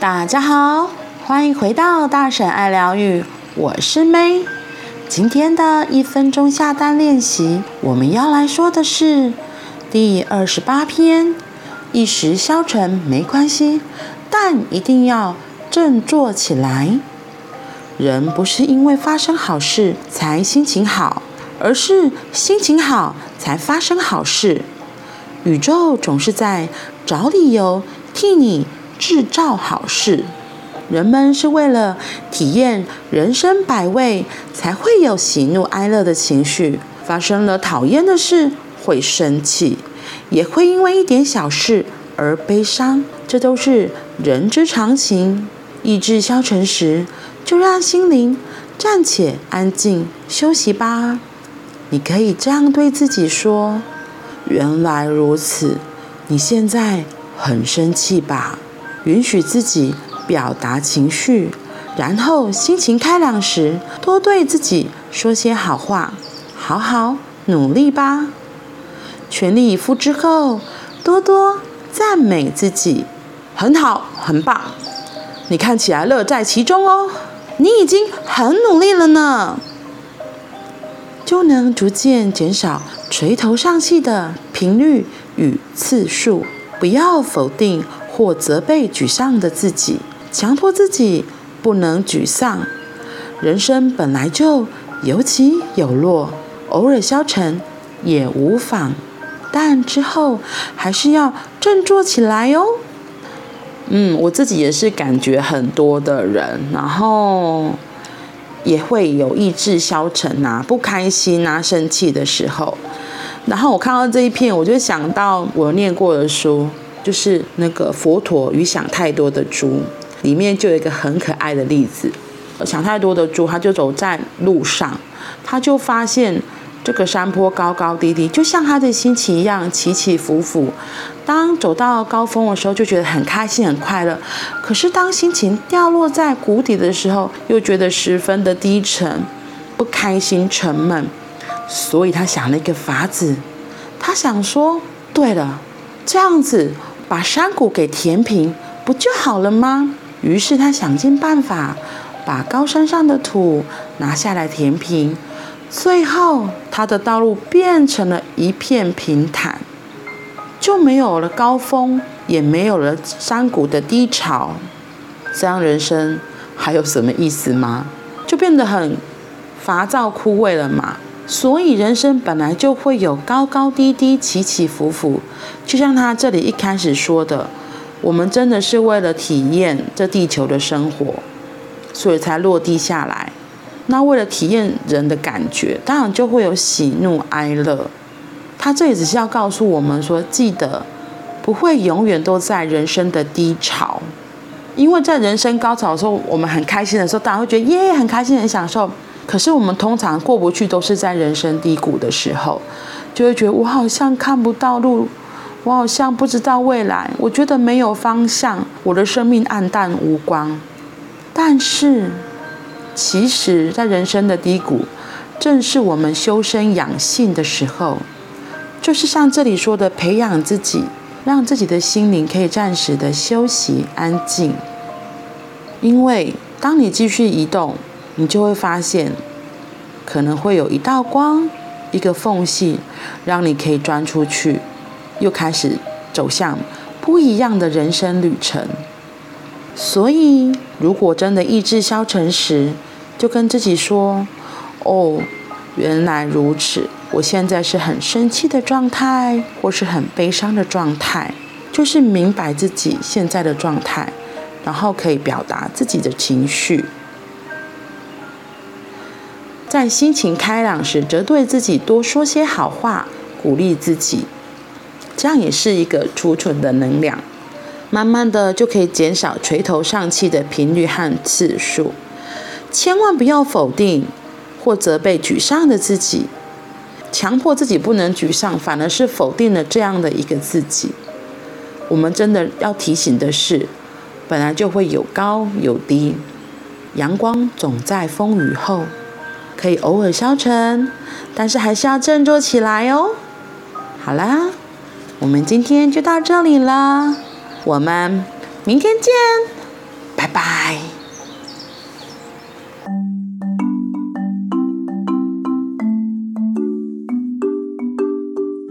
大家好，欢迎回到大婶爱疗愈，我是 May。今天的一分钟下单练习，我们要来说的是第二十八篇：一时消沉没关系，但一定要振作起来。人不是因为发生好事才心情好，而是心情好才发生好事。宇宙总是在找理由替你制造好事，人们是为了体验人生百味，才会有喜怒哀乐的情绪。发生了讨厌的事，会生气，也会因为一点小事而悲伤，这都是人之常情。意志消沉时，就让心灵暂且安静休息吧。你可以这样对自己说：“原来如此，你现在很生气吧？”允许自己表达情绪，然后心情开朗时，多对自己说些好话，好好努力吧。全力以赴之后，多多赞美自己，很好，很棒。你看起来乐在其中哦，你已经很努力了呢，就能逐渐减少垂头丧气的频率与次数。不要否定。或责备沮丧的自己，强迫自己不能沮丧。人生本来就有起有落，偶尔消沉也无妨，但之后还是要振作起来哦。嗯，我自己也是感觉很多的人，然后也会有意志消沉啊、不开心啊、生气的时候。然后我看到这一篇，我就想到我念过的书。就是那个佛陀与想太多的猪，里面就有一个很可爱的例子。想太多的猪，他就走在路上，他就发现这个山坡高高低低，就像他的心情一样起起伏伏。当走到高峰的时候，就觉得很开心很快乐；可是当心情掉落在谷底的时候，又觉得十分的低沉、不开心、沉闷。所以他想了一个法子，他想说：对了，这样子。把山谷给填平，不就好了吗？于是他想尽办法，把高山上的土拿下来填平。最后，他的道路变成了一片平坦，就没有了高峰，也没有了山谷的低潮。这样人生还有什么意思吗？就变得很乏躁枯萎了嘛。所以人生本来就会有高高低低、起起伏伏，就像他这里一开始说的，我们真的是为了体验这地球的生活，所以才落地下来。那为了体验人的感觉，当然就会有喜怒哀乐。他这里只是要告诉我们说，记得不会永远都在人生的低潮，因为在人生高潮的时候，我们很开心的时候，大家会觉得耶，很开心，很享受。可是我们通常过不去，都是在人生低谷的时候，就会觉得我好像看不到路，我好像不知道未来，我觉得没有方向，我的生命黯淡无光。但是，其实，在人生的低谷，正是我们修身养性的时候，就是像这里说的，培养自己，让自己的心灵可以暂时的休息安静。因为当你继续移动，你就会发现，可能会有一道光，一个缝隙，让你可以钻出去，又开始走向不一样的人生旅程。所以，如果真的意志消沉时，就跟自己说：“哦，原来如此，我现在是很生气的状态，或是很悲伤的状态。”就是明白自己现在的状态，然后可以表达自己的情绪。在心情开朗时，则对自己多说些好话，鼓励自己，这样也是一个储存的能量。慢慢的就可以减少垂头丧气的频率和次数。千万不要否定或责备沮丧的自己，强迫自己不能沮丧，反而是否定了这样的一个自己。我们真的要提醒的是，本来就会有高有低，阳光总在风雨后。可以偶尔消沉，但是还是要振作起来哦。好啦，我们今天就到这里了，我们明天见。拜拜。